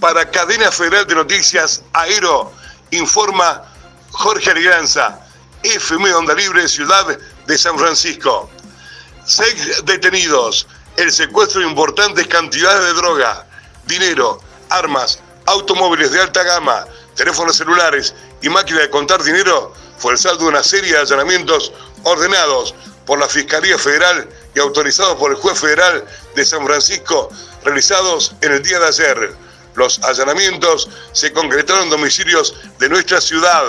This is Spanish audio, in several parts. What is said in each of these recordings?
Para Cadena Federal de Noticias, Aero, informa Jorge Alegranza, FM Onda Libre, Ciudad de San Francisco. Seis detenidos, el secuestro de importantes cantidades de droga, dinero, armas, automóviles de alta gama, teléfonos celulares y máquinas de contar dinero fue el saldo de una serie de allanamientos ordenados por la Fiscalía Federal y autorizados por el juez federal de San Francisco, realizados en el día de ayer. Los allanamientos se concretaron en domicilios de nuestra ciudad,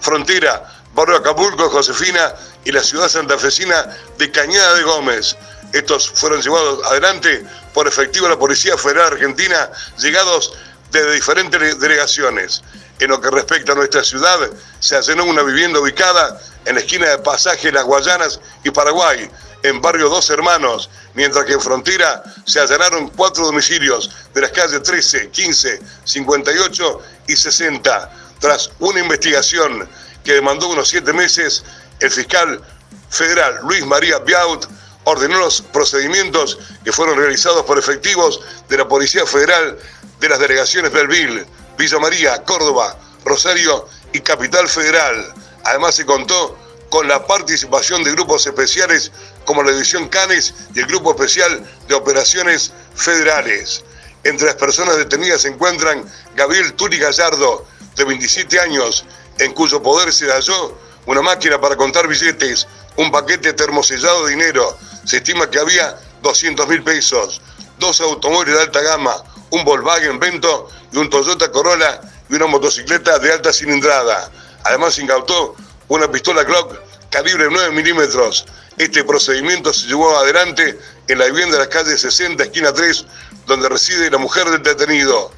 frontera, barrio Acapulco, Josefina y la ciudad santafesina de Cañada de Gómez. Estos fueron llevados adelante por efectivo de la Policía Federal Argentina, llegados desde diferentes delegaciones. En lo que respecta a nuestra ciudad, se allanó una vivienda ubicada en la esquina de Pasaje Las Guayanas y Paraguay, en barrio Dos Hermanos, mientras que en Frontera se allanaron cuatro domicilios de las calles 13, 15, 58 y 60. Tras una investigación que demandó unos siete meses, el fiscal federal Luis María Biaut ordenó los procedimientos que fueron realizados por efectivos de la Policía Federal de las delegaciones Belville, Villa María, Córdoba, Rosario y Capital Federal. Además se contó con la participación de grupos especiales como la División Canes y el Grupo Especial de Operaciones Federales. Entre las personas detenidas se encuentran Gabriel Turi Gallardo, de 27 años, en cuyo poder se halló una máquina para contar billetes, un paquete termosellado de dinero, se estima que había 200 mil pesos, dos automóviles de alta gama, un Volkswagen Vento y un Toyota Corolla y una motocicleta de alta cilindrada. Además incautó una pistola Glock calibre 9 milímetros. Este procedimiento se llevó adelante en la vivienda de la calle 60, esquina 3, donde reside la mujer del detenido.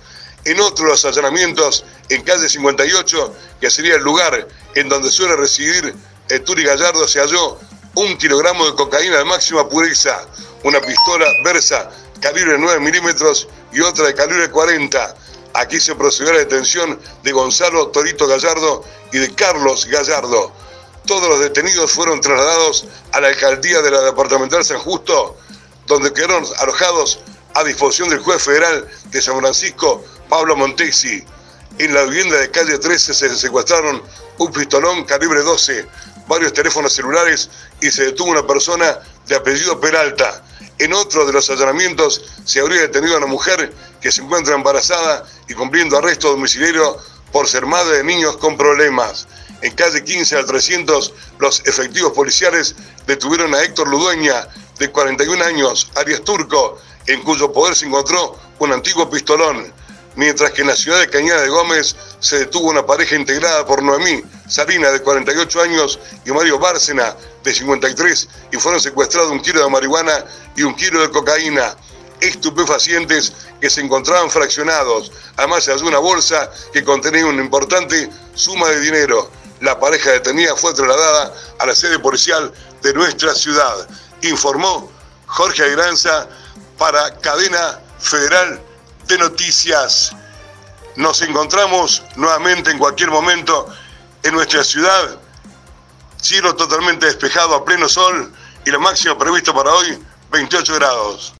En otros allanamientos, en calle 58, que sería el lugar en donde suele residir el Turi Gallardo, se halló un kilogramo de cocaína de máxima pureza, una pistola Versa calibre 9 milímetros y otra de calibre 40. Aquí se procedió a la detención de Gonzalo Torito Gallardo y de Carlos Gallardo. Todos los detenidos fueron trasladados a la alcaldía de la departamental San Justo, donde quedaron alojados a disposición del juez federal de San Francisco, Pablo Montesi. En la vivienda de calle 13 se secuestraron un pistolón calibre 12, varios teléfonos celulares y se detuvo una persona de apellido Peralta. En otro de los allanamientos se habría detenido a una mujer que se encuentra embarazada y cumpliendo arresto domiciliario por ser madre de niños con problemas. En calle 15 al 300, los efectivos policiales detuvieron a Héctor Ludueña, de 41 años, Arias Turco, en cuyo poder se encontró un antiguo pistolón, mientras que en la ciudad de Cañada de Gómez se detuvo una pareja integrada por Noemí Sarina, de 48 años, y Mario Bárcena, de 53, y fueron secuestrados un kilo de marihuana y un kilo de cocaína estupefacientes que se encontraban fraccionados. Además se halló una bolsa que contenía una importante suma de dinero. La pareja detenida fue trasladada a la sede policial de nuestra ciudad. Informó Jorge Agranza para Cadena Federal de Noticias. Nos encontramos nuevamente en cualquier momento en nuestra ciudad. Cielo totalmente despejado a pleno sol y la máxima prevista para hoy 28 grados.